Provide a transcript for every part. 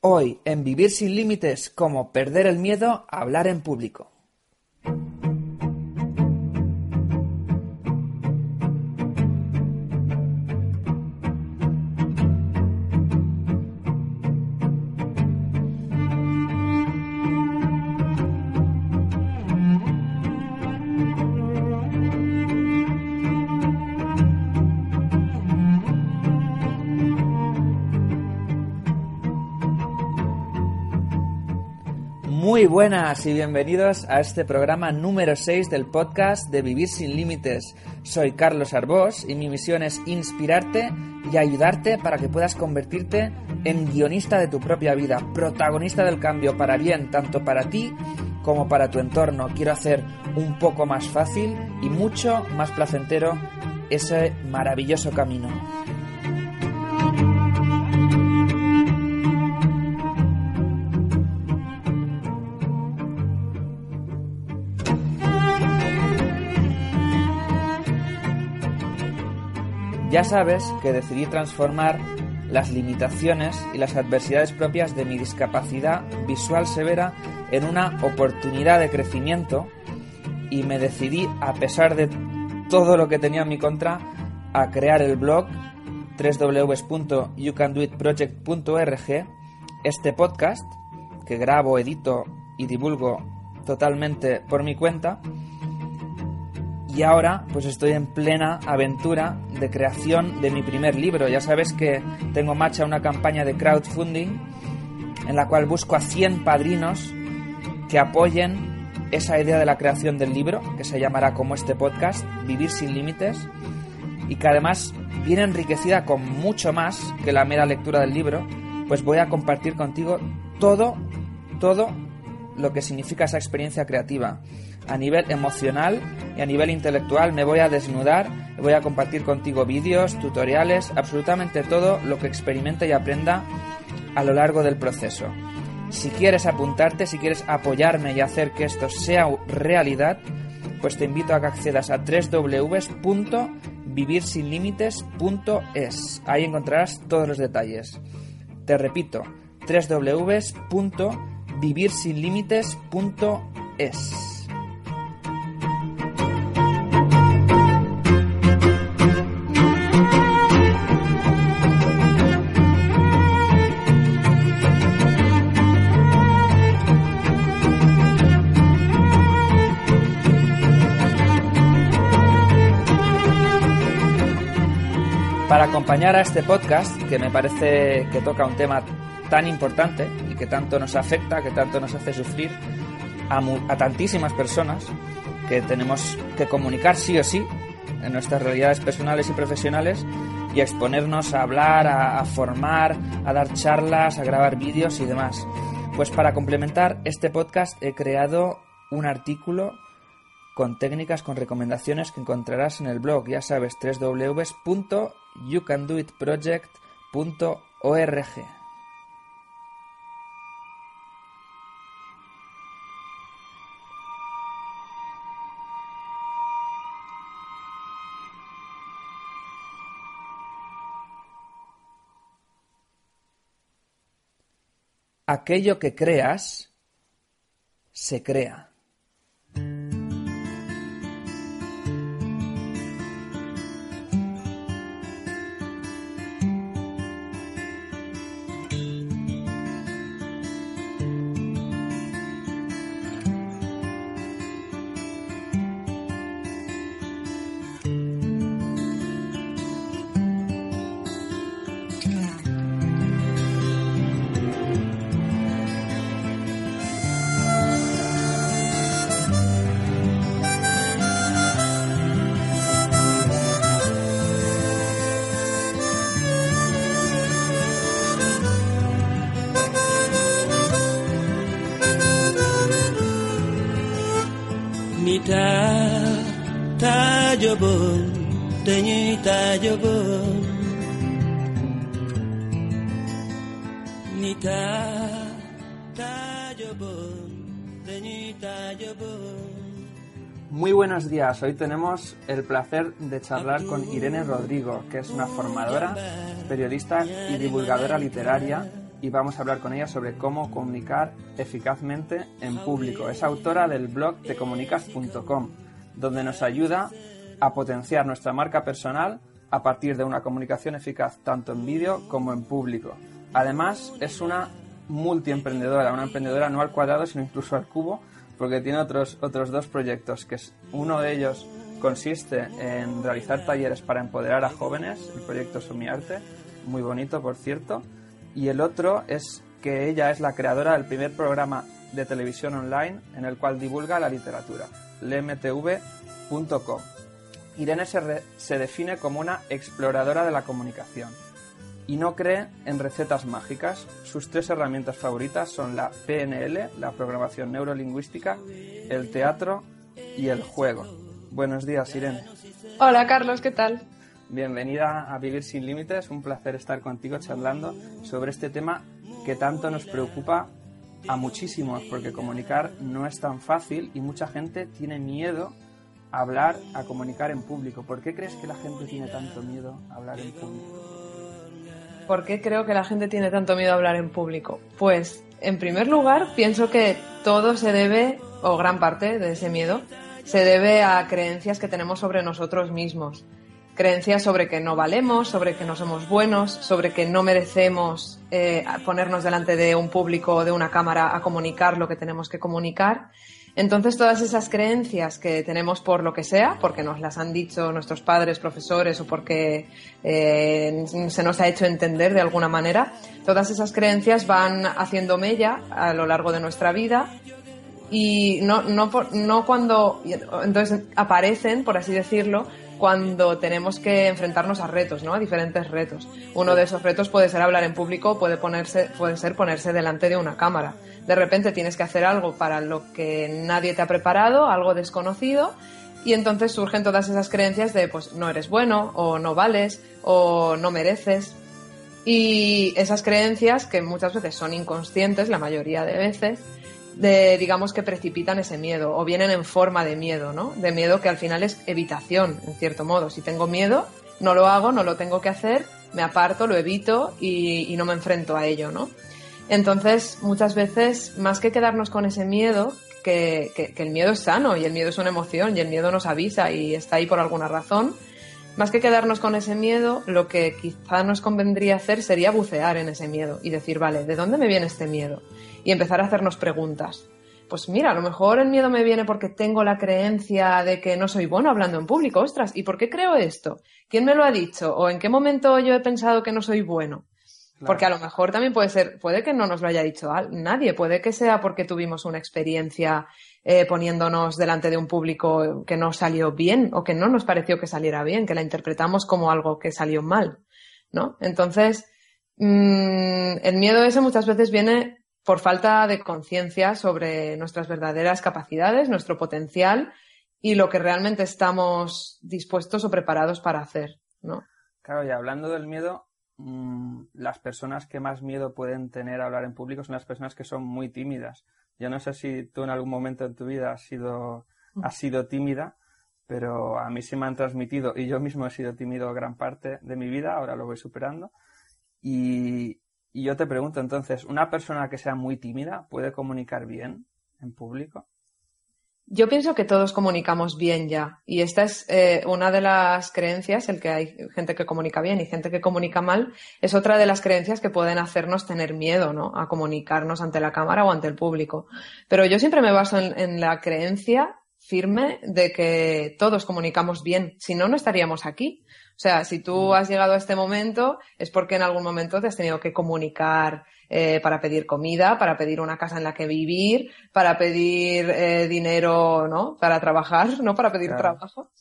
Hoy, en Vivir sin Límites, cómo perder el miedo a hablar en público. Muy buenas y bienvenidos a este programa número 6 del podcast de Vivir sin Límites. Soy Carlos Arbós y mi misión es inspirarte y ayudarte para que puedas convertirte en guionista de tu propia vida, protagonista del cambio para bien, tanto para ti como para tu entorno. Quiero hacer un poco más fácil y mucho más placentero ese maravilloso camino. Ya sabes que decidí transformar las limitaciones y las adversidades propias de mi discapacidad visual severa en una oportunidad de crecimiento y me decidí, a pesar de todo lo que tenía en mi contra, a crear el blog www.youcandoitproject.org, este podcast que grabo, edito y divulgo totalmente por mi cuenta y ahora pues estoy en plena aventura de creación de mi primer libro. Ya sabes que tengo en marcha una campaña de crowdfunding en la cual busco a 100 padrinos que apoyen esa idea de la creación del libro, que se llamará como este podcast, Vivir sin Límites, y que además viene enriquecida con mucho más que la mera lectura del libro, pues voy a compartir contigo todo, todo lo que significa esa experiencia creativa a nivel emocional y a nivel intelectual me voy a desnudar, voy a compartir contigo vídeos, tutoriales, absolutamente todo lo que experimente y aprenda a lo largo del proceso. Si quieres apuntarte, si quieres apoyarme y hacer que esto sea realidad, pues te invito a que accedas a www.vivirsinlimites.es. Ahí encontrarás todos los detalles. Te repito, www.vivirsinlimites.es. Para acompañar a este podcast, que me parece que toca un tema tan importante que tanto nos afecta, que tanto nos hace sufrir a, tantísimas personas, que tenemos que comunicar sí o sí en nuestras realidades personales y profesionales y exponernos a hablar, a, a formar, a dar charlas, a grabar vídeos y demás. Pues para complementar este podcast he creado un artículo con técnicas, con recomendaciones que encontrarás en el blog, ya sabes, www.youcandoitproject.org. Aquello que creas se crea. Muy buenos días, hoy tenemos el placer de charlar con Irene Rodrigo, que es una formadora, periodista y divulgadora literaria y vamos a hablar con ella sobre cómo comunicar eficazmente en público. Es autora del blog tecomunicas.com, donde nos ayuda a potenciar nuestra marca personal a partir de una comunicación eficaz tanto en vídeo como en público. Además, es una multiemprendedora, una emprendedora no al cuadrado, sino incluso al cubo, porque tiene otros, otros dos proyectos, que uno de ellos consiste en realizar talleres para empoderar a jóvenes, el proyecto Sumiarte, muy bonito, por cierto, y el otro es que ella es la creadora del primer programa de televisión online en el cual divulga la literatura, lemtv.com. Irene se, se define como una exploradora de la comunicación y no cree en recetas mágicas. Sus tres herramientas favoritas son la PNL, la programación neurolingüística, el teatro y el juego. Buenos días, Irene. Hola, Carlos, ¿qué tal? Bienvenida a Vivir sin Límites, un placer estar contigo charlando sobre este tema que tanto nos preocupa a muchísimos, porque comunicar no es tan fácil y mucha gente tiene miedo hablar, a comunicar en público. ¿Por qué crees que la gente tiene tanto miedo a hablar en público? ¿Por qué creo que la gente tiene tanto miedo a hablar en público? Pues, en primer lugar, pienso que todo se debe, o gran parte de ese miedo, se debe a creencias que tenemos sobre nosotros mismos creencias sobre que no valemos, sobre que no somos buenos, sobre que no merecemos eh, ponernos delante de un público o de una cámara a comunicar lo que tenemos que comunicar. Entonces, todas esas creencias que tenemos por lo que sea, porque nos las han dicho nuestros padres, profesores o porque eh, se nos ha hecho entender de alguna manera, todas esas creencias van haciendo mella a lo largo de nuestra vida. Y no, no, no cuando entonces aparecen, por así decirlo, cuando tenemos que enfrentarnos a retos, ¿no? A diferentes retos. Uno de esos retos puede ser hablar en público, puede, ponerse, puede ser ponerse delante de una cámara. De repente tienes que hacer algo para lo que nadie te ha preparado, algo desconocido, y entonces surgen todas esas creencias de, pues, no eres bueno, o no vales, o no mereces. Y esas creencias, que muchas veces son inconscientes, la mayoría de veces, de, digamos, que precipitan ese miedo o vienen en forma de miedo, ¿no? De miedo que al final es evitación, en cierto modo. Si tengo miedo, no lo hago, no lo tengo que hacer, me aparto, lo evito y, no me enfrento a ello, ¿no? Entonces, muchas veces, más que quedarnos con ese miedo, que, que, el miedo es sano y el miedo es una emoción y el miedo nos avisa y está ahí por alguna razón, más que quedarnos con ese miedo, lo que quizá nos convendría hacer sería bucear en ese miedo y decir, vale, ¿de dónde me viene este miedo? Y empezar a hacernos preguntas. Pues mira, a lo mejor el miedo me viene porque tengo la creencia de que no soy bueno hablando en público. Ostras, ¿y por qué creo esto? ¿Quién me lo ha dicho? ¿O en qué momento yo he pensado que no soy bueno? Porque a lo mejor también puede ser, puede que no nos lo haya dicho nadie, puede que sea porque tuvimos una experiencia eh, poniéndonos delante de un público que no salió bien o que no nos pareció que saliera bien, que la interpretamos como algo que salió mal, ¿no? Entonces, mm, el miedo ese muchas veces viene por falta de conciencia sobre nuestras verdaderas capacidades, nuestro potencial y lo que realmente estamos dispuestos o preparados para hacer, ¿no? Claro, y hablando del miedo, mm, las personas que más miedo pueden tener a hablar en público son las personas que son muy tímidas. Yo no sé si tú en algún momento en tu vida has sido, mm. has sido tímida, pero a mí sí me han transmitido, y yo mismo he sido tímido gran parte de mi vida, ahora lo voy superando, y, y yo te pregunto entonces, ¿una persona que sea muy tímida puede comunicar bien en público? Yo pienso que todos comunicamos bien ya. Y esta es eh, una de las creencias, el que hay gente que comunica bien y gente que comunica mal, es otra de las creencias que pueden hacernos tener miedo, ¿no? A comunicarnos ante la cámara o ante el público. Pero yo siempre me baso en la creencia firme de que todos comunicamos bien. Si no, no estaríamos aquí. O sea, si tú mm. has llegado a este momento es porque en algún momento te has tenido que comunicar eh, para pedir comida, para pedir una casa en la que vivir, para pedir eh, dinero, ¿no? Para trabajar, ¿no? Para pedir trabajo.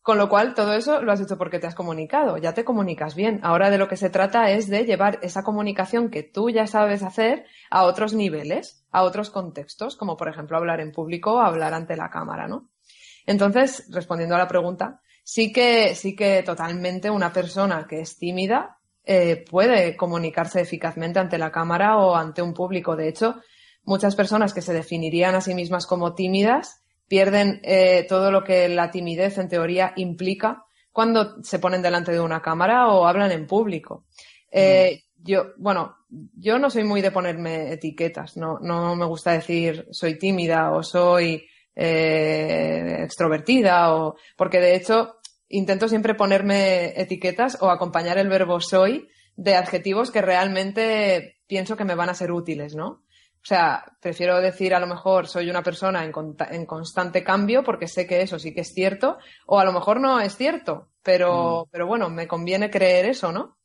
Con lo cual, todo eso lo has hecho porque te has comunicado, ya te comunicas bien. Ahora de lo que se trata es de llevar esa comunicación que tú ya sabes hacer a otros niveles, a otros contextos, como por ejemplo hablar en público hablar ante la cámara, ¿no? Entonces, respondiendo a la pregunta, sí que, sí que totalmente una persona que es tímida eh, puede comunicarse eficazmente ante la cámara o ante un público. De hecho, muchas personas que se definirían a sí mismas como tímidas pierden eh, todo lo que la timidez en teoría implica cuando se ponen delante de una cámara o hablan en público. Eh, yo, bueno, yo no soy muy de ponerme etiquetas, no, no me gusta decir soy tímida o soy eh, extrovertida o porque de hecho intento siempre ponerme etiquetas o acompañar el verbo soy de adjetivos que realmente pienso que me van a ser útiles, ¿no? O sea, prefiero decir a lo mejor soy una persona en, en, constante cambio porque sé que eso sí que es cierto, o a lo mejor no es cierto, pero, mm. pero bueno, me conviene creer eso, ¿no?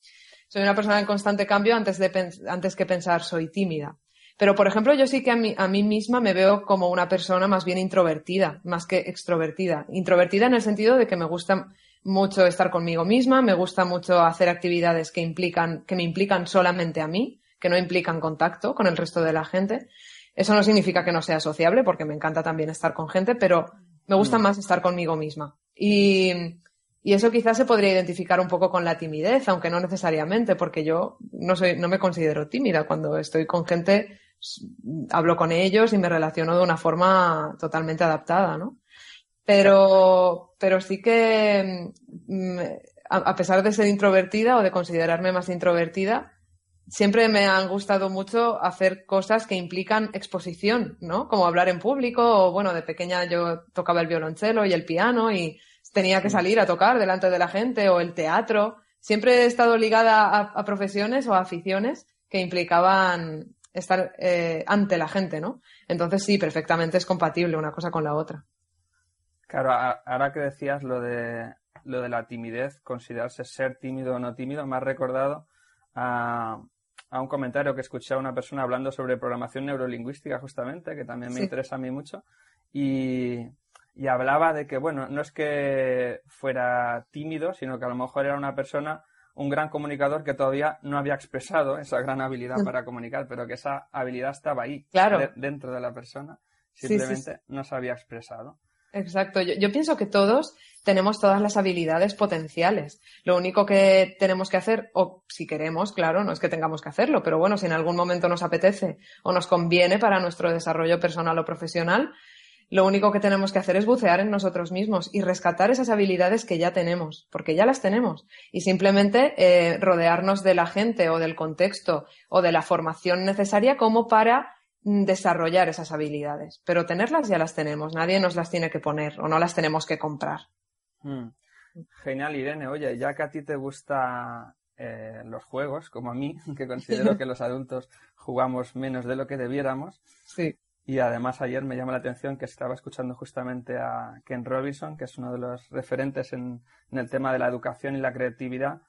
Soy una persona en constante cambio antes, de, antes que pensar soy tímida. Pero, por ejemplo, yo sí que a mí, a mí misma me veo como una persona más bien introvertida, más que extrovertida. Introvertida en el sentido de que me gusta mucho estar conmigo misma, me gusta mucho hacer actividades que implican, que me implican solamente a mí, que no implican contacto con el resto de la gente. Eso no significa que no sea sociable, porque me encanta también estar con gente, pero me gusta mm. más estar conmigo misma. Y, y eso quizás se podría identificar un poco con la timidez, aunque no necesariamente, porque yo no soy, no me considero tímida. Cuando estoy con gente, hablo con ellos y me relaciono de una forma totalmente adaptada, ¿no? Pero, pero sí que, mm, a pesar de ser introvertida o de considerarme más introvertida, siempre me han gustado mucho hacer cosas que implican exposición, ¿no? Como hablar en público o, bueno, de pequeña yo tocaba el violonchelo y el piano y tenía que salir a tocar delante de la gente o el teatro. Siempre he estado ligada a, profesiones o a aficiones que implicaban estar eh, ante la gente, ¿no? Entonces sí, perfectamente es compatible una cosa con la otra. Claro, ahora que decías lo de lo de la timidez, considerarse ser tímido o no tímido, me ha recordado a, un comentario que escuché a una persona hablando sobre programación neurolingüística justamente, que también me interesa a mí mucho, y, y hablaba de que, bueno, no es que fuera tímido, sino que a lo mejor era una persona, un gran comunicador que todavía no había expresado esa gran habilidad para comunicar, pero que esa habilidad estaba ahí, dentro de la persona, simplemente no se había expresado. Exacto, yo, yo, pienso que todos tenemos todas las habilidades potenciales. Lo único que tenemos que hacer, o si queremos, claro, no es que tengamos que hacerlo, pero bueno, si en algún momento nos apetece o nos conviene para nuestro desarrollo personal o profesional, lo único que tenemos que hacer es bucear en nosotros mismos y rescatar esas habilidades que ya tenemos, porque ya las tenemos. Y simplemente eh, rodearnos de la gente o del contexto o de la formación necesaria como para mm, desarrollar esas habilidades. Pero tenerlas ya las tenemos, nadie nos las tiene que poner o no las tenemos que comprar. Hmm. Genial, Irene. Oye, ya que a ti te gustan eh, los juegos, como a mí, que considero que los adultos jugamos menos de lo que debiéramos. Sí. Y además ayer me llama la atención que estaba escuchando justamente a Ken Robinson, que es uno de los referentes en, el tema de la educación y la creatividad,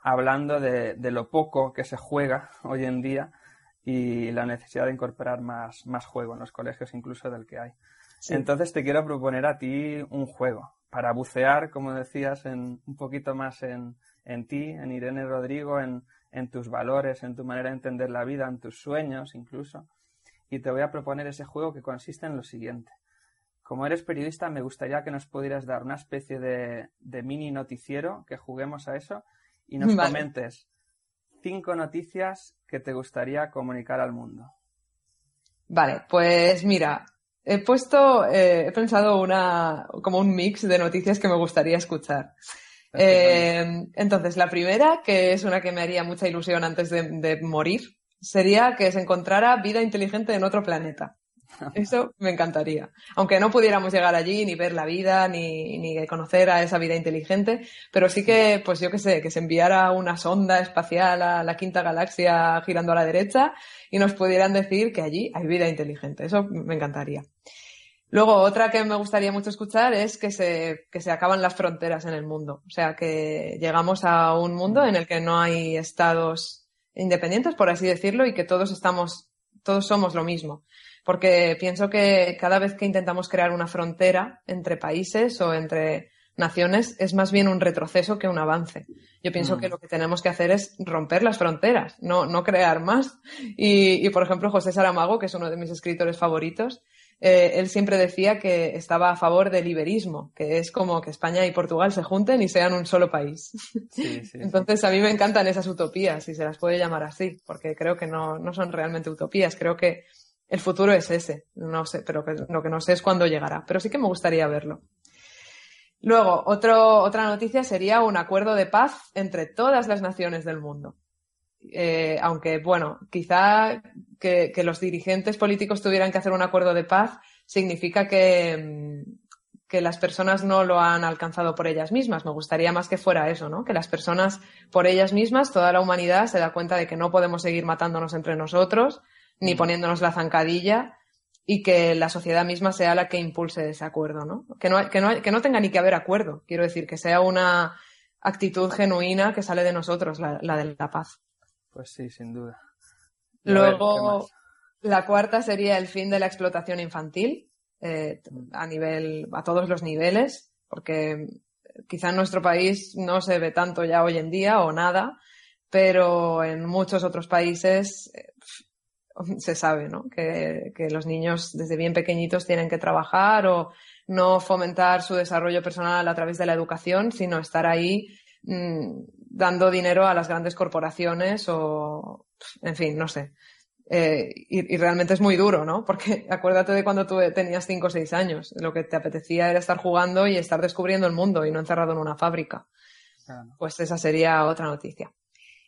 hablando de, lo poco que se juega hoy en día y la necesidad de incorporar más, más juego en los colegios incluso del que hay. Entonces te quiero proponer a ti un juego para bucear, como decías, en, un poquito más en, en ti, en Irene Rodrigo, en, en tus valores, en tu manera de entender la vida, en tus sueños incluso y te voy a proponer ese juego que consiste en lo siguiente. Como eres periodista, me gustaría que nos pudieras dar una especie de, mini noticiero, que juguemos a eso y nos comentes cinco noticias que te gustaría comunicar al mundo. Vale, pues mira, he puesto, eh, he pensado una, como un mix de noticias que me gustaría escuchar. Eh, entonces, la primera, que es una que me haría mucha ilusión antes de morir, sería que se encontrara vida inteligente en otro planeta. Eso me encantaría. Aunque no pudiéramos llegar allí, ni ver la vida, ni, ni conocer a esa vida inteligente, pero sí que, pues yo qué sé, que se enviara una sonda espacial a la quinta galaxia girando a la derecha y nos pudieran decir que allí hay vida inteligente. Eso me encantaría. Luego, otra que me gustaría mucho escuchar es que se, que se acaban las fronteras en el mundo. O sea, que llegamos a un mundo en el que no hay estados independientes, por así decirlo, y que todos estamos, todos somos lo mismo. Porque pienso que cada vez que intentamos crear una frontera entre países o entre naciones es más bien un retroceso que un avance. Yo pienso mm. que lo que tenemos que hacer es romper las fronteras, no, no crear más. Y, y, por ejemplo, José Saramago, que es uno de mis escritores favoritos, eh, él siempre decía que estaba a favor del iberismo, que es como que España y Portugal se junten y sean un solo país. Sí, sí, Entonces a mí me encantan esas utopías, si se las puede llamar así, porque creo que no, no son realmente utopías, creo que el futuro es ese, no sé, pero que- lo que no sé es cuándo llegará, pero sí que me gustaría verlo. Luego, otro, otra noticia sería un acuerdo de paz entre todas las naciones del mundo. Eh, aunque, bueno, quizá que, que los dirigentes políticos tuvieran que hacer un acuerdo de paz significa que, mm, que las personas no lo han alcanzado por ellas mismas. Me gustaría más que fuera eso, ¿no? Que las personas por ellas mismas, toda la humanidad se da cuenta de que no podemos seguir matándonos entre nosotros, ni poniéndonos la zancadilla, y que la sociedad misma sea la que impulse ese acuerdo, ¿no? Que no, que no, que no tenga ni que haber acuerdo, quiero decir, que sea una actitud genuina que sale de nosotros, la, la de la paz. Pues sí, sin duda. Y a ver, ¿qué Luego, la cuarta sería el fin de la explotación infantil eh, a nivel, a todos los niveles, porque quizá en nuestro país no se ve tanto ya hoy en día o nada, pero en muchos otros países eh, se sabe, ¿no? Que, que los niños desde bien pequeñitos tienen que trabajar o no fomentar su desarrollo personal a través de la educación, sino estar ahí mm, dando dinero a las grandes corporaciones o, en fin, no sé. Eh, y, y realmente es muy duro, ¿no? Porque acuérdate de cuando tú tenías 5 o 6 años. Lo que te apetecía era estar jugando y estar descubriendo el mundo y no encerrado en una fábrica. Claro. Pues esa sería otra noticia.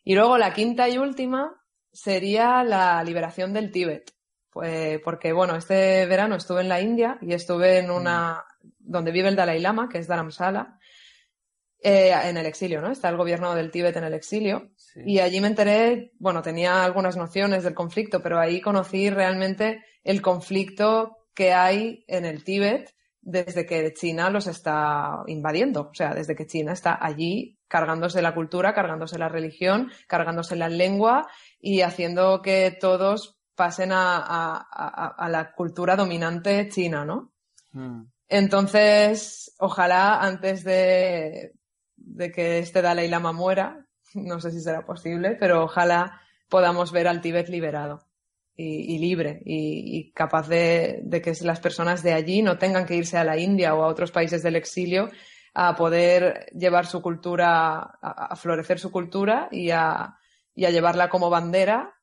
Y luego la quinta y última sería la liberación del Tíbet. Pues porque, bueno, este verano estuve en la India y estuve en una, donde vive el Dalai Lama, que es Dharamsala, eh, en el exilio, ¿no? Está el gobierno del Tíbet en el exilio. Sí. Y allí me enteré, bueno, tenía algunas nociones del conflicto, pero ahí conocí realmente el conflicto que hay en el Tíbet desde que China los está invadiendo. O sea, desde que China está allí cargándose la cultura, cargándose la religión, cargándose la lengua y haciendo que todos pasen a, a- a- a la cultura dominante china, ¿no? Mm, Entonces, ojalá antes de, de que este Dalai Lama muera, no sé si será posible, pero ojalá podamos ver al Tíbet liberado y, libre y, capaz de, que las personas de allí no tengan que irse a la India o a otros países del exilio a poder llevar su cultura, a, a florecer su cultura y a, y a llevarla como bandera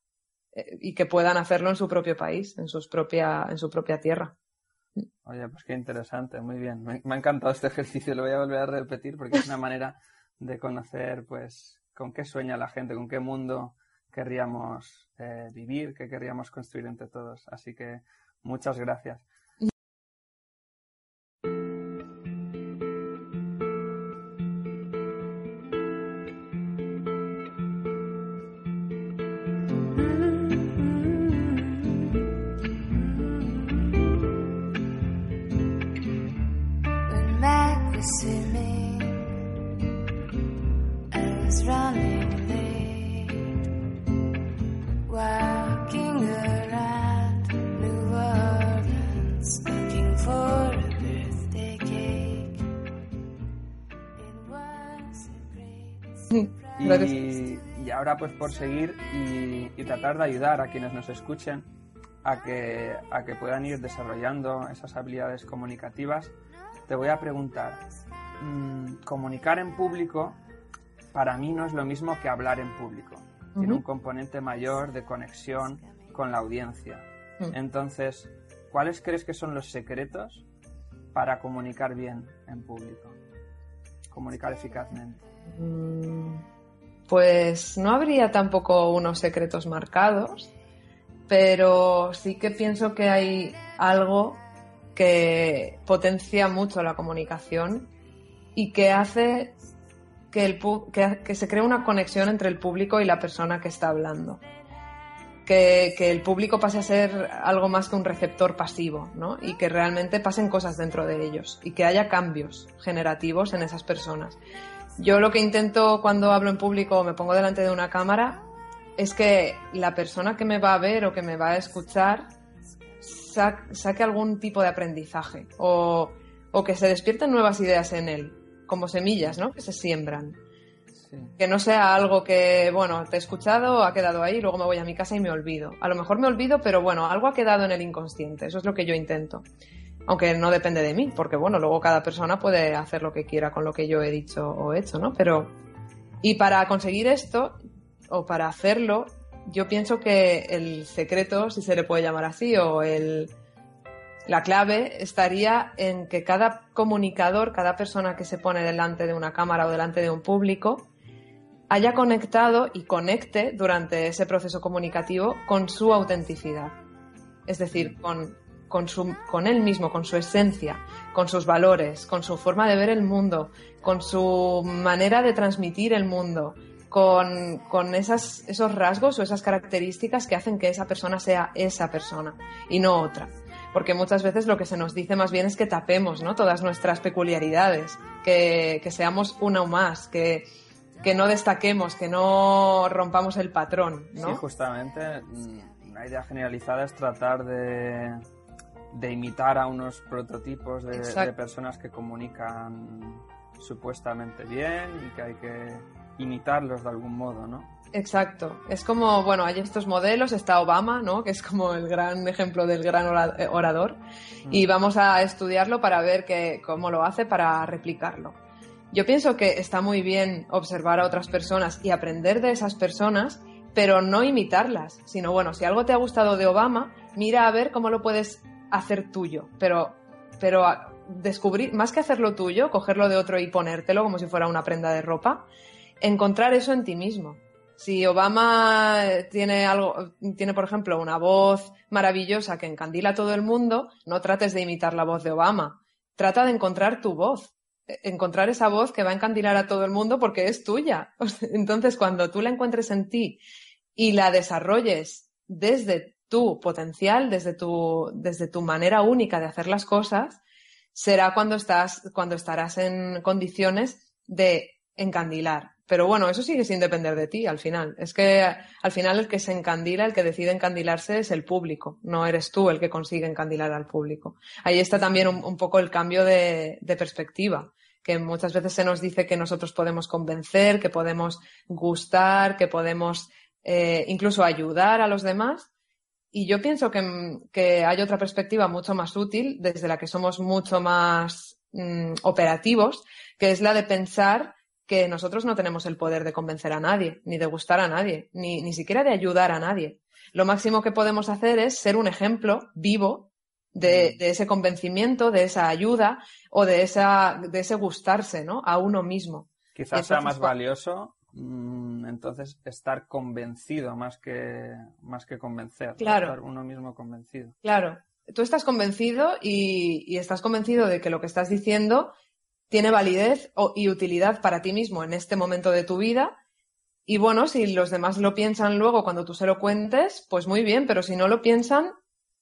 eh, y que puedan hacerlo en su propio país, en, sus propia, en su propia tierra. Oye, pues qué interesante, muy bien. Me, ha encantado este ejercicio, lo voy a volver a repetir porque es una manera de conocer, pues, con qué sueña la gente, con qué mundo querríamos eh, vivir, qué querríamos construir entre todos. Así que muchas gracias. Pues por seguir y, y tratar de ayudar a quienes nos escuchen a que, a que puedan ir desarrollando esas habilidades comunicativas, te voy a preguntar, mm, comunicar en público para mí no es lo mismo que hablar en público. Tiene Ujú. un componente mayor de conexión con la audiencia. Mm. Entonces, ¿cuáles crees que son los secretos para comunicar bien en público? Comunicar eficazmente. Mm, Pues no habría tampoco unos secretos marcados, pero sí que pienso que hay algo que potencia mucho la comunicación y que hace que, se cree una conexión entre el público y la persona que está hablando. Que, que el público pase a ser algo más que un receptor pasivo, ¿no? Y que realmente pasen cosas dentro de ellos y que haya cambios generativos en esas personas. Yo lo que intento cuando hablo en público o me pongo delante de una cámara es que la persona que me va a ver o que me va a escuchar sa- saque algún tipo de aprendizaje o, o que se despierten nuevas ideas en él, como semillas, ¿no? Que se siembran. Sí. Que no sea algo que, bueno, te he escuchado, ha quedado ahí, luego me voy a mi casa y me olvido. A lo mejor me olvido, pero bueno, algo ha quedado en el inconsciente. Eso es lo que yo intento. Aunque no depende de mí, porque bueno, luego cada persona puede hacer lo que quiera con lo que yo he dicho o hecho, ¿no? Pero. Y para conseguir esto, o para hacerlo, yo pienso que el secreto, si se le puede llamar así, o el, la clave estaría en que cada comunicador, cada persona que se pone delante de una cámara o delante de un público, haya conectado y conecte durante ese proceso comunicativo con su autenticidad. Es decir, con, con, su, con él mismo, con su esencia, con sus valores, con su forma de ver el mundo, con su manera de transmitir el mundo, con, con esas, esos rasgos o esas características que hacen que esa persona sea esa persona y no otra. Porque muchas veces lo que se nos dice más bien es que tapemos ¿no? todas nuestras peculiaridades, que, que seamos una o más, que, que no destaquemos, que no rompamos el patrón. ¿no? Sí, justamente. mm, Una idea generalizada es tratar de, de imitar a unos prototipos de, personas que comunican supuestamente bien y que hay que imitarlos de algún modo, ¿no? Exacto. Es como, bueno, hay estos modelos, está Obama, ¿no? Que es como el gran ejemplo del gran eh, orador. Y vamos a estudiarlo para ver que, cómo lo hace para replicarlo. Yo pienso que está muy bien observar a otras personas y aprender de esas personas, pero no imitarlas, sino bueno, si algo te ha gustado de Obama, mira a ver cómo lo puedes hacer tuyo, pero, pero descubrir, más que hacerlo tuyo, cogerlo de otro y ponértelo como si fuera una prenda de ropa, encontrar eso en ti mismo. Si Obama tiene algo, tiene por ejemplo una voz maravillosa que encandila a todo el mundo, no trates de imitar la voz de Obama. Trata de encontrar tu voz. E- Encontrar esa voz que va a encandilar a todo el mundo porque es tuya. Entonces, cuando tú la encuentres en ti y la desarrolles desde tu potencial, desde tu, desde tu manera única de hacer las cosas, será cuando estás, cuando estarás en condiciones de encandilar. Pero bueno, eso sigue sin depender de ti al final. Es que al final el que se encandila, el que decide encandilarse es el público, no eres tú el que consigue encandilar al público. Ahí está también un, poco el cambio de, de perspectiva, que muchas veces se nos dice que nosotros podemos convencer, que podemos gustar, que podemos eh, incluso ayudar a los demás. Y yo pienso que, que hay otra perspectiva mucho más útil, desde la que somos mucho más mm, operativos, que es la de pensar que nosotros no tenemos el poder de convencer a nadie, ni de gustar a nadie, ni, ni siquiera de ayudar a nadie. Lo máximo que podemos hacer es ser un ejemplo vivo de, de ese convencimiento, de esa ayuda o de, esa, de ese gustarse ¿no? a uno mismo. Quizás sea más valioso mm, entonces estar convencido más que, más que convencer. Claro. Estar uno mismo convencido. Claro, tú estás convencido y, y estás convencido de que lo que estás diciendo tiene validez o- y utilidad para ti mismo en este momento de tu vida. Y bueno, si los demás lo piensan luego cuando tú se lo cuentes, pues muy bien, pero si no lo piensan,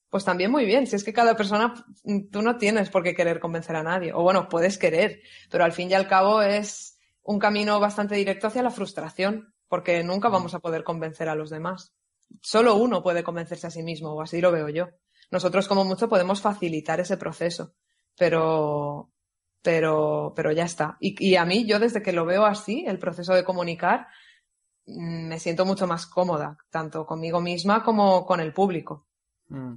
pues también muy bien. Si es que cada persona, mm, tú no tienes por qué querer convencer a nadie. O bueno, puedes querer, pero al fin y al cabo es un camino bastante directo hacia la frustración, porque nunca vamos a poder convencer a los demás. Solo uno puede convencerse a sí mismo, o así lo veo yo. Nosotros como mucho podemos facilitar ese proceso, pero, pero, pero ya está. Y, y a mí, yo desde que lo veo así, el proceso de comunicar, mm, me siento mucho más cómoda, tanto conmigo misma como con el público. Mm.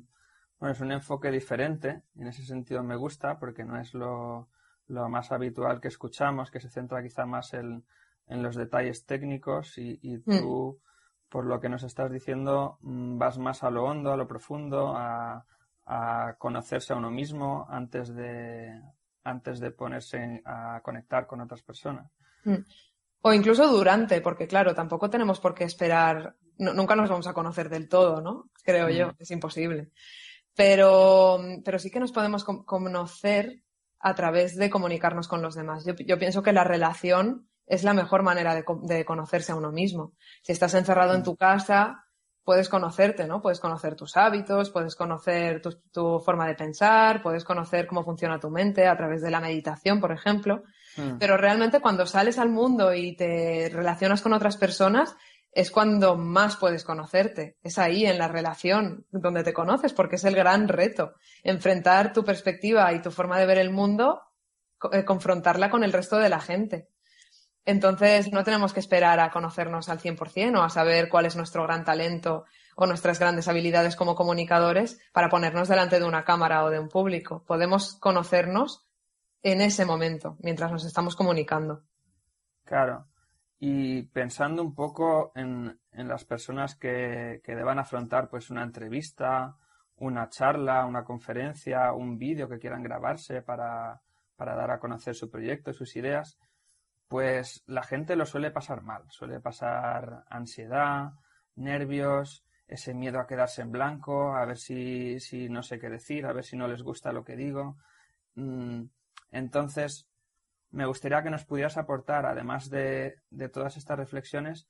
Bueno, es un enfoque diferente, en ese sentido me gusta, porque no es lo, lo más habitual que escuchamos, que se centra quizá más en, en los detalles técnicos y, y tú, por lo que nos estás diciendo, mm, vas más a lo hondo, a lo profundo, a, a conocerse a uno mismo antes de, antes de ponerse a conectar con otras personas. Mm. O incluso durante, porque claro, tampoco tenemos por qué esperar, no- nunca nos vamos a conocer del todo, ¿no? Creo yo, Mm. es imposible. Pero, pero sí que nos podemos con- conocer a través de comunicarnos con los demás. Yo, yo pienso que la relación es la mejor manera de, co- de conocerse a uno mismo. Si estás encerrado en tu casa, puedes conocerte, ¿no? Puedes conocer tus hábitos, puedes conocer tu, tu forma de pensar, puedes conocer cómo funciona tu mente a través de la meditación, por ejemplo. Mm. Pero realmente cuando sales al mundo y te relacionas con otras personas, es cuando más puedes conocerte. Es ahí, en la relación, donde te conoces, porque es el gran reto. Enfrentar tu perspectiva y tu forma de ver el mundo, eh, confrontarla con el resto de la gente. Entonces, no tenemos que esperar a conocernos al 100% o a saber cuál es nuestro gran talento o nuestras grandes habilidades como comunicadores para ponernos delante de una cámara o de un público. Podemos conocernos en ese momento, mientras nos estamos comunicando. Claro. Y pensando un poco en, en las personas que, que deban afrontar pues una entrevista, una charla, una conferencia, un vídeo que quieran grabarse para, para dar a conocer su proyecto, sus ideas, pues la gente lo suele pasar mal, suele pasar ansiedad, nervios, ese miedo a quedarse en blanco, a ver si, si no sé qué decir, a ver si no les gusta lo que digo. Mm, Entonces, me gustaría que nos pudieras aportar, además de, todas estas reflexiones,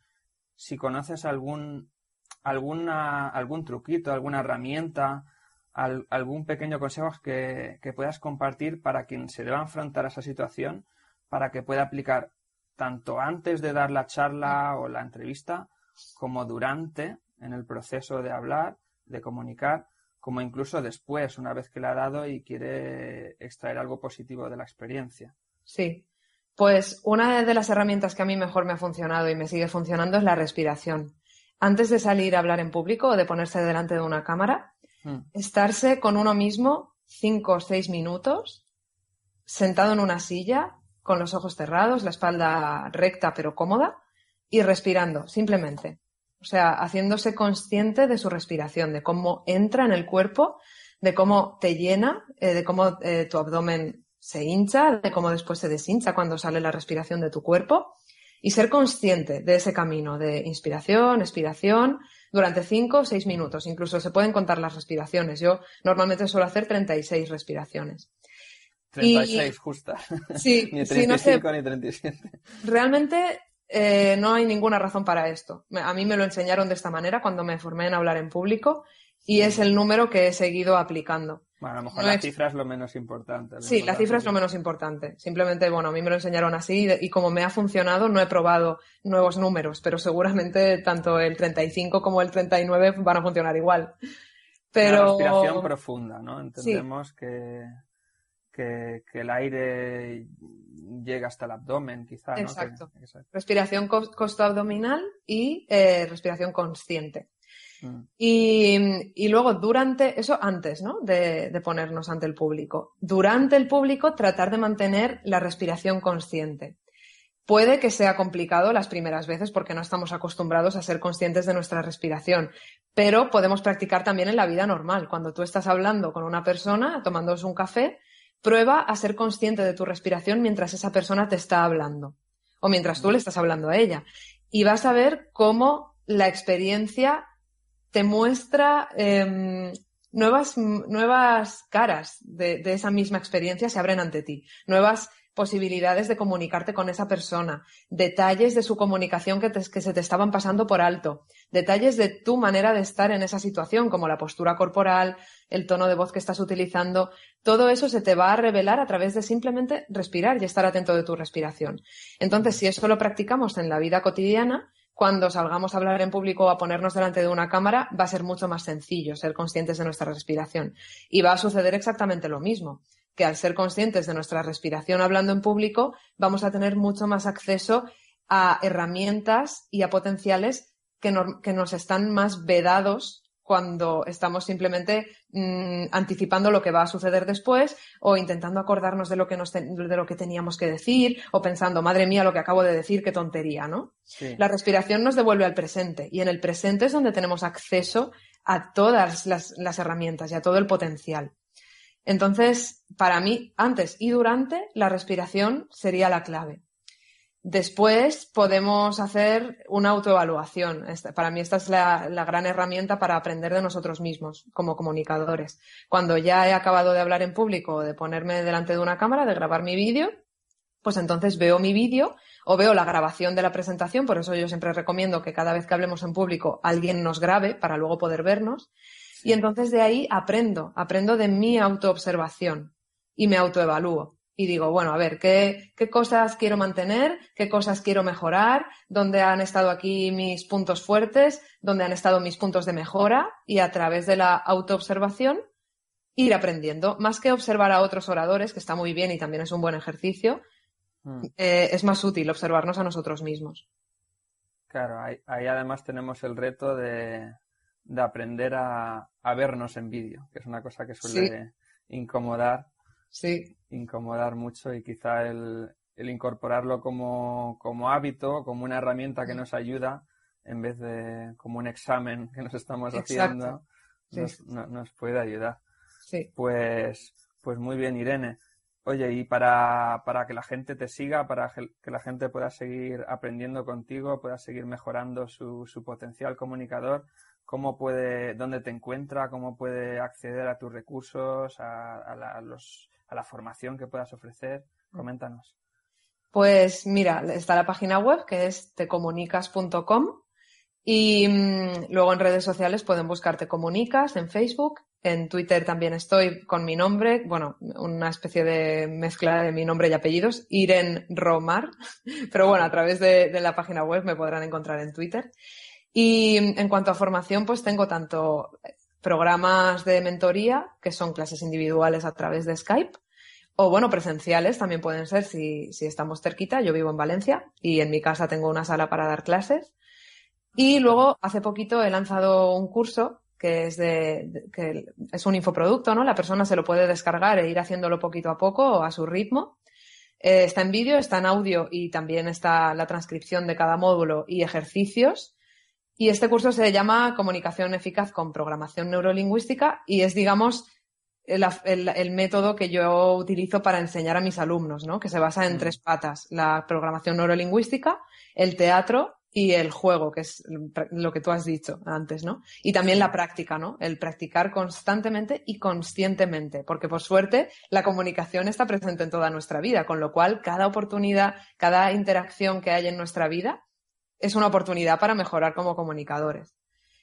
si conoces algún, alguna, algún truquito, alguna herramienta, al- algún pequeño consejo que, que puedas compartir para quien se deba enfrentar a esa situación, para que pueda aplicar tanto antes de dar la charla o la entrevista, como durante, en el proceso de hablar, de comunicar, como incluso después, una vez que la ha dado y quiere extraer algo positivo de la experiencia. Sí. Pues una de las herramientas que a mí mejor me ha funcionado y me sigue funcionando es la respiración. Antes de salir a hablar en público o de ponerse delante de una cámara, Mm, estarse con uno mismo cinco o seis minutos, sentado en una silla, con los ojos cerrados, la espalda recta pero cómoda, y respirando, simplemente. O sea, haciéndose consciente de su respiración, de cómo entra en el cuerpo, de cómo te llena, eh, de cómo eh, tu abdomen se hincha, de cómo después se deshincha cuando sale la respiración de tu cuerpo, y ser consciente de ese camino de inspiración, expiración, durante 5 o 6 minutos. Incluso se pueden contar las respiraciones. Yo normalmente suelo hacer 36 respiraciones. 36 justas. Sí, ni sí, no sé, 35 ni 37. realmente eh, no hay ninguna razón para esto. A mí me lo enseñaron de esta manera cuando me formé en hablar en público y es el número que he seguido aplicando. Bueno, a lo mejor No la es- cifra es lo menos importante. Lo Sí, la importante cifra es lo menos importante. Simplemente, bueno, a mí me lo enseñaron así y, como me ha funcionado, no he probado nuevos números, pero seguramente tanto el 35 como el 39 van a funcionar igual. Una Pero respiración profunda, ¿no? Entendemos que, que, que el aire llega hasta el abdomen, quizá, ¿no? Que- Exacto. respiración cos- costo-abdominal y eh, respiración consciente. Mm, Y, luego durante, eso antes, de ponernos ante el público. Durante el público tratar de mantener la respiración consciente. Puede que sea complicado las primeras veces porque no estamos acostumbrados a ser conscientes de nuestra respiración, pero podemos practicar también en la vida normal. Cuando tú estás hablando con una persona, tomándose un café, prueba a ser consciente de tu respiración mientras esa persona te está hablando o mientras tú le estás hablando a ella. Y vas a ver cómo la experiencia te muestra em, nuevas, nuevas caras de, esa misma experiencia se abren ante ti, nuevas posibilidades de comunicarte con esa persona, detalles de su comunicación que, que se te estaban pasando por alto, detalles de tu manera de estar en esa situación, como la postura corporal, el tono de voz que estás utilizando, todo eso se te va a revelar a través de simplemente respirar y estar atento de tu respiración. Entonces, si eso lo practicamos en la vida cotidiana, cuando salgamos a hablar en público o a ponernos delante de una cámara, va a ser mucho más sencillo ser conscientes de nuestra respiración. Y va a suceder exactamente lo mismo, que al ser conscientes de nuestra respiración hablando en público, vamos a tener mucho más acceso a herramientas y a potenciales que, que nos están más vedados cuando estamos simplemente mm, anticipando lo que va a suceder después o intentando acordarnos de lo que nos de lo que teníamos que decir o pensando, madre mía, lo que acabo de decir, qué tontería, ¿no? Sí. La respiración nos devuelve al presente y en el presente es donde tenemos acceso a todas las, las herramientas y a todo el potencial. Entonces, para mí, antes y durante, la respiración sería la clave. Después podemos hacer una autoevaluación. Para mí esta es la, gran herramienta para aprender de nosotros mismos como comunicadores. Cuando ya he acabado de hablar en público, de ponerme delante de una cámara, de grabar mi vídeo, pues entonces veo mi vídeo o veo la grabación de la presentación. Por eso yo siempre recomiendo que cada vez que hablemos en público alguien nos grabe para luego poder vernos. Y entonces de ahí aprendo, aprendo de mi autoobservación y me autoevalúo. Y digo, bueno, a ver, ¿qué, ¿qué cosas quiero mantener? ¿Qué cosas quiero mejorar? ¿Dónde han estado aquí mis puntos fuertes? ¿Dónde han estado mis puntos de mejora? Y a través de la autoobservación ir aprendiendo. Más que observar a otros oradores, que está muy bien y también es un buen ejercicio, Mm. eh, es más útil observarnos a nosotros mismos. Claro, ahí, ahí además tenemos el reto de, de aprender a, a vernos en vídeo, que es una cosa que suele incomodar, Sí, incomodar mucho y quizá el, el incorporarlo como, como hábito, como una herramienta que nos ayuda, en vez de como un examen que nos estamos Exacto. haciendo, Sí, nos, no- nos puede ayudar. sí. Pues, pues muy bien, Irene. Oye, y para, para que la gente te siga, para que que la gente pueda seguir aprendiendo contigo, pueda seguir mejorando su, su potencial comunicador, ¿cómo puede, dónde te encuentra, cómo puede acceder a tus recursos, a, a la, a los, a la formación que puedas ofrecer? Coméntanos. Pues mira, está la página web que es tecomunicas.com y mm, luego en redes sociales pueden buscar Te Comunicas en Facebook. En Twitter también estoy con mi nombre, bueno, una especie de mezcla de mi nombre y apellidos, Iren Romar, pero bueno, a través de, de la página web me podrán encontrar en Twitter. Y mm, en cuanto a formación, pues tengo tanto programas de mentoría, que son clases individuales a través de Skype, o bueno, presenciales también pueden ser si, estamos cerquita. Yo vivo en Valencia y en mi casa tengo una sala para dar clases. Y luego, hace poquito he lanzado un curso que es de, que es un infoproducto, ¿no? La persona se lo puede descargar e ir haciéndolo poquito a poco a su ritmo. Eh, está en vídeo, está en audio y también está la transcripción de cada módulo y ejercicios. Y este curso se llama Comunicación eficaz con programación neurolingüística y es, digamos, el, el- el método que yo utilizo para enseñar a mis alumnos, ¿no? Que se basa en Mm. tres patas. La programación neurolingüística, el teatro y el juego, que es lo que tú has dicho antes, ¿no? Y también la práctica, ¿no? El practicar constantemente y conscientemente, porque por suerte la comunicación está presente en toda nuestra vida, con lo cual cada oportunidad, cada interacción que hay en nuestra vida es una oportunidad para mejorar como comunicadores.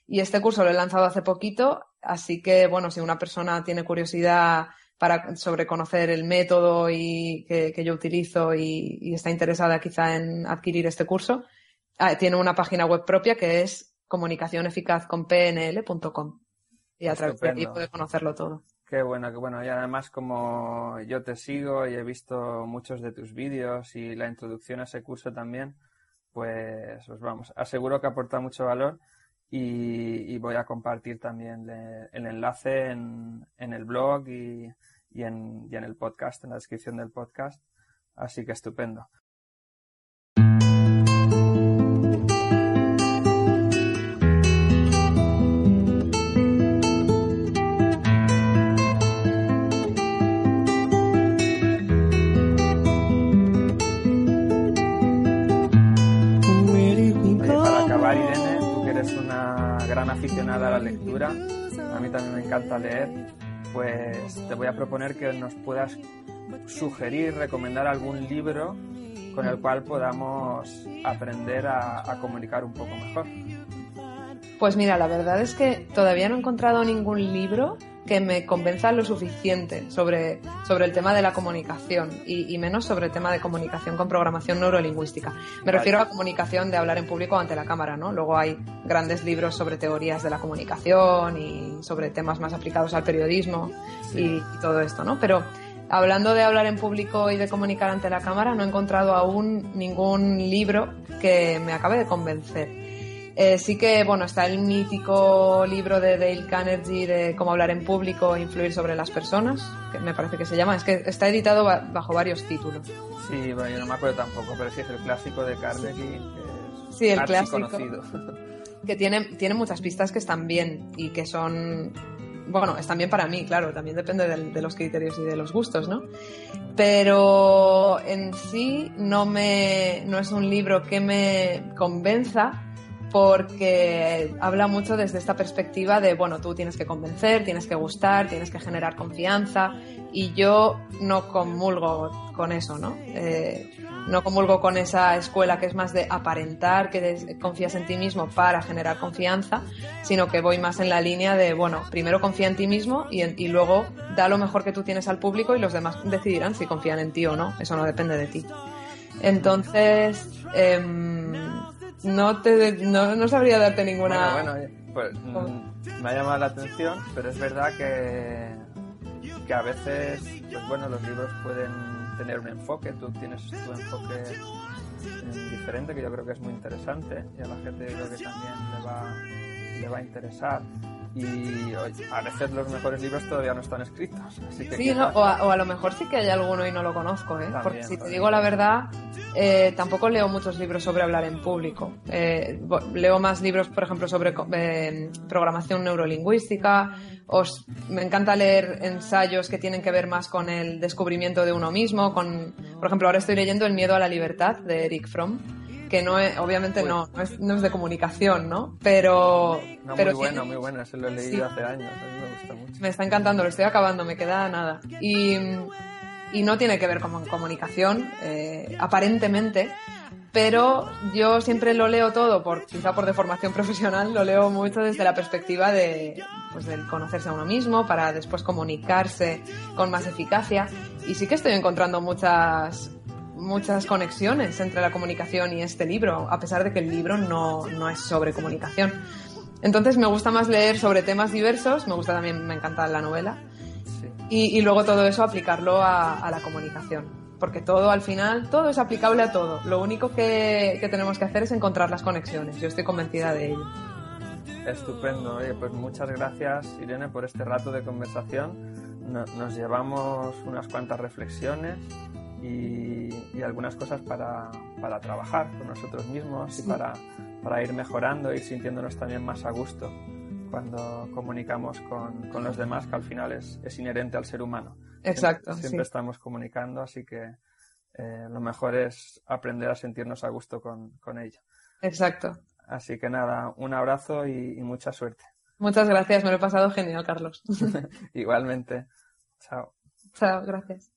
Y este curso lo he lanzado hace poquito, así que, bueno, si una persona tiene curiosidad para, sobre conocer el método y, que, que yo utilizo y, y está interesada quizá en adquirir este curso, ah, tiene una página web propia que es comunicacioneficazconpnl.com y a través de ahí puede conocerlo todo. Qué bueno, qué bueno. Y además como yo te sigo y he visto muchos de tus vídeos y la introducción a ese curso también, pues os vamos, aseguro que aporta mucho valor y, voy a compartir también el enlace en, en el blog y, y en el podcast, en la descripción del podcast. Así que estupendo. Leer, pues te voy a proponer que nos puedas sugerir, recomendar algún libro con el cual podamos aprender a comunicar un poco mejor. Pues mira, la verdad es que todavía no he encontrado ningún libro que me convenza lo suficiente sobre, sobre el tema de la comunicación y, y menos sobre el tema de comunicación con programación neurolingüística. Me Vale. refiero a comunicación de hablar en público ante la cámara, ¿no? Luego hay grandes libros sobre teorías de la comunicación y sobre temas más aplicados al periodismo y, y todo esto, ¿no? Pero hablando de hablar en público y de comunicar ante la cámara, no he encontrado aún ningún libro que me acabe de convencer. Eh, sí que, bueno, está el mítico libro de Dale Carnegie de cómo hablar en público e influir sobre las personas, que me parece que se llama. Es que está editado ba- bajo varios títulos. Sí, bueno, yo no me acuerdo tampoco, pero sí es el clásico de Carnegie, que es Sí, el clásico. conocido. Que tiene, tiene muchas pistas que están bien y que son. Bueno, están bien para mí, claro, también depende del- de los criterios y de los gustos, ¿no? Pero en sí no, me, no es un libro que me convenza porque habla mucho desde esta perspectiva de, bueno, tú tienes que convencer, tienes que gustar, tienes que generar confianza y yo no comulgo con eso, ¿no? Eh, no comulgo con esa escuela que es más de aparentar que confías en ti mismo para generar confianza, sino que voy más en la línea de, bueno, primero confía en ti mismo y, en- y luego da lo mejor que tú tienes al público y los demás decidirán si confían en ti o no. Eso no depende de ti. Entonces, em, no, te, no, no sabría darte ninguna... Bueno, bueno, oye, pues, mm, me ha llamado la atención, pero es verdad que, que a veces, pues bueno, los libros pueden tener un enfoque, tú tienes tu enfoque eh, diferente que yo creo que es muy interesante y a la gente creo que también le va, le va a interesar y a veces los mejores libros todavía no están escritos. Así que Sí, no, o, a, o a lo mejor sí que hay alguno y no lo conozco, ¿eh? También, Porque si te también. digo la verdad, eh, tampoco leo muchos libros sobre hablar en público. Eh, leo más libros, por ejemplo, sobre eh, programación neurolingüística. Os, me encanta leer ensayos que tienen que ver más con el descubrimiento de uno mismo. Con, por ejemplo, ahora estoy leyendo El miedo a la libertad de Eric Fromm, que no es, obviamente no, no es, no es de comunicación, ¿no? Pero, No, pero muy bueno, muy bueno, se lo he leído Sí. hace años, a mí me gusta mucho. me está encantando, lo estoy acabando, me queda nada. Y, y no tiene que ver con comunicación, eh, aparentemente, pero yo siempre lo leo todo, por, quizá por deformación profesional, lo leo mucho desde la perspectiva de pues, del conocerse a uno mismo para después comunicarse con más eficacia. Y sí que estoy encontrando muchas muchas conexiones entre la comunicación y este libro, a pesar de que el libro no, no es sobre comunicación. Entonces me gusta más leer sobre temas diversos, me gusta también, me encanta la novela, Sí. y, y luego todo eso aplicarlo a, a la comunicación. Porque todo al final, todo es aplicable a todo. Lo único que, que tenemos que hacer es encontrar las conexiones. Yo estoy convencida de ello. Estupendo, oye, pues muchas gracias Irene por este rato de conversación. No- nos llevamos unas cuantas reflexiones y, y algunas cosas para, para trabajar con nosotros mismos y Sí. para, para ir mejorando y sintiéndonos también más a gusto cuando comunicamos con, con los demás, que al final es, es inherente al ser humano. Exacto, Siempre, sí. siempre estamos comunicando, así que eh, lo mejor es aprender a sentirnos a gusto con, con ello. Exacto. Así que nada, un abrazo y- y mucha suerte. Muchas gracias, me lo he pasado genial, Carlos. Igualmente. Chao. Chao, gracias.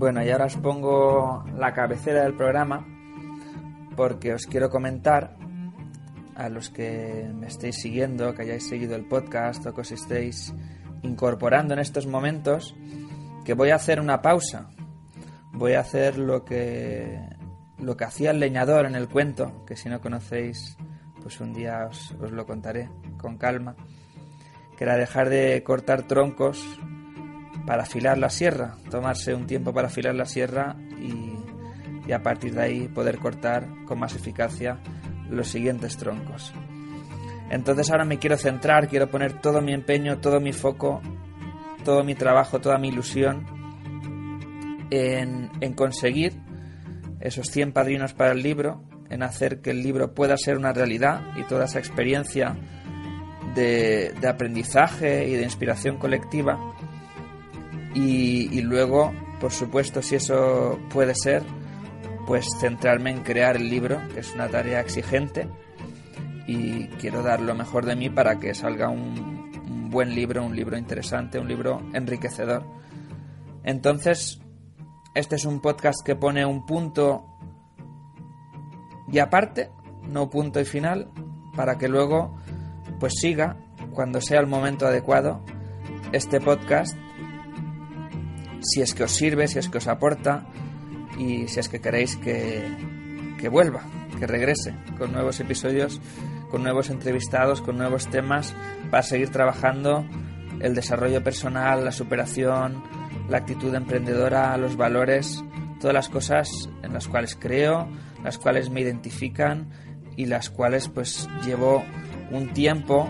Bueno, y ahora os pongo la cabecera del programa porque os quiero comentar a los que me estéis siguiendo, que hayáis seguido el podcast o que os estéis incorporando en estos momentos, que voy a hacer una pausa. Voy a hacer lo que lo que hacía el leñador en el cuento, que si no conocéis, pues un día os, os lo contaré con calma, que era dejar de cortar troncos para afilar la sierra, tomarse un tiempo para afilar la sierra y, y a partir de ahí poder cortar con más eficacia los siguientes troncos. Entonces ahora me quiero centrar, quiero poner todo mi empeño, todo mi foco, todo mi trabajo, toda mi ilusión en, en conseguir esos 100 padrinos para el libro, en hacer que el libro pueda ser una realidad y toda esa experiencia de, de aprendizaje y de inspiración colectiva y, luego, por supuesto, si eso puede ser, pues centrarme en crear el libro, que es una tarea exigente y quiero dar lo mejor de mí para que salga un, un buen libro, un libro interesante, un libro enriquecedor. Entonces, este es un podcast que pone un punto y aparte, no punto y final, para que luego pues siga cuando sea el momento adecuado este podcast si es que os sirve, si es que os aporta y si es que queréis que, que vuelva, que regrese con nuevos episodios, con nuevos entrevistados, con nuevos temas para seguir trabajando el desarrollo personal, la superación, la actitud emprendedora, los valores, todas las cosas en las cuales creo, las cuales me identifican y las cuales pues llevo un tiempo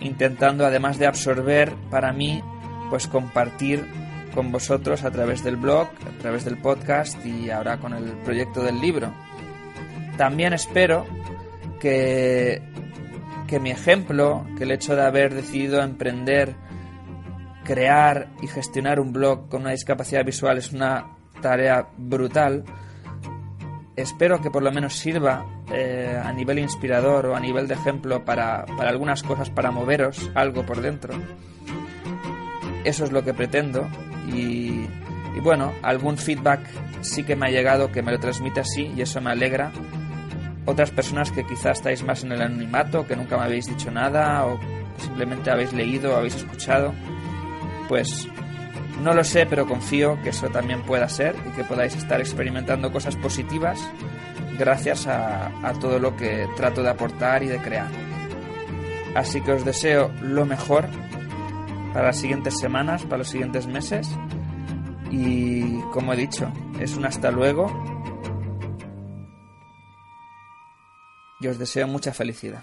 intentando además de absorber para mí pues compartir con vosotros a través del blog, a través del podcast y ahora con el proyecto del libro. También espero que, que mi ejemplo, que el hecho de haber decidido emprender, crear y gestionar un blog con una discapacidad visual es una tarea brutal, espero que por lo menos sirva eh, a nivel inspirador o a nivel de ejemplo para, para algunas cosas, para moveros algo por dentro. Eso es lo que pretendo y, bueno, algún feedback sí que me ha llegado que me lo transmite así y eso me alegra. Otras personas que quizás estáis más en el anonimato, que nunca me habéis dicho nada o simplemente habéis leído o habéis escuchado, pues No lo sé, pero confío que eso también pueda ser y que podáis estar experimentando cosas positivas gracias a todo lo que trato de aportar y de crear. Así que os deseo lo mejor para las siguientes semanas, para los siguientes meses. Y como he dicho, es un hasta luego. Y os deseo mucha felicidad.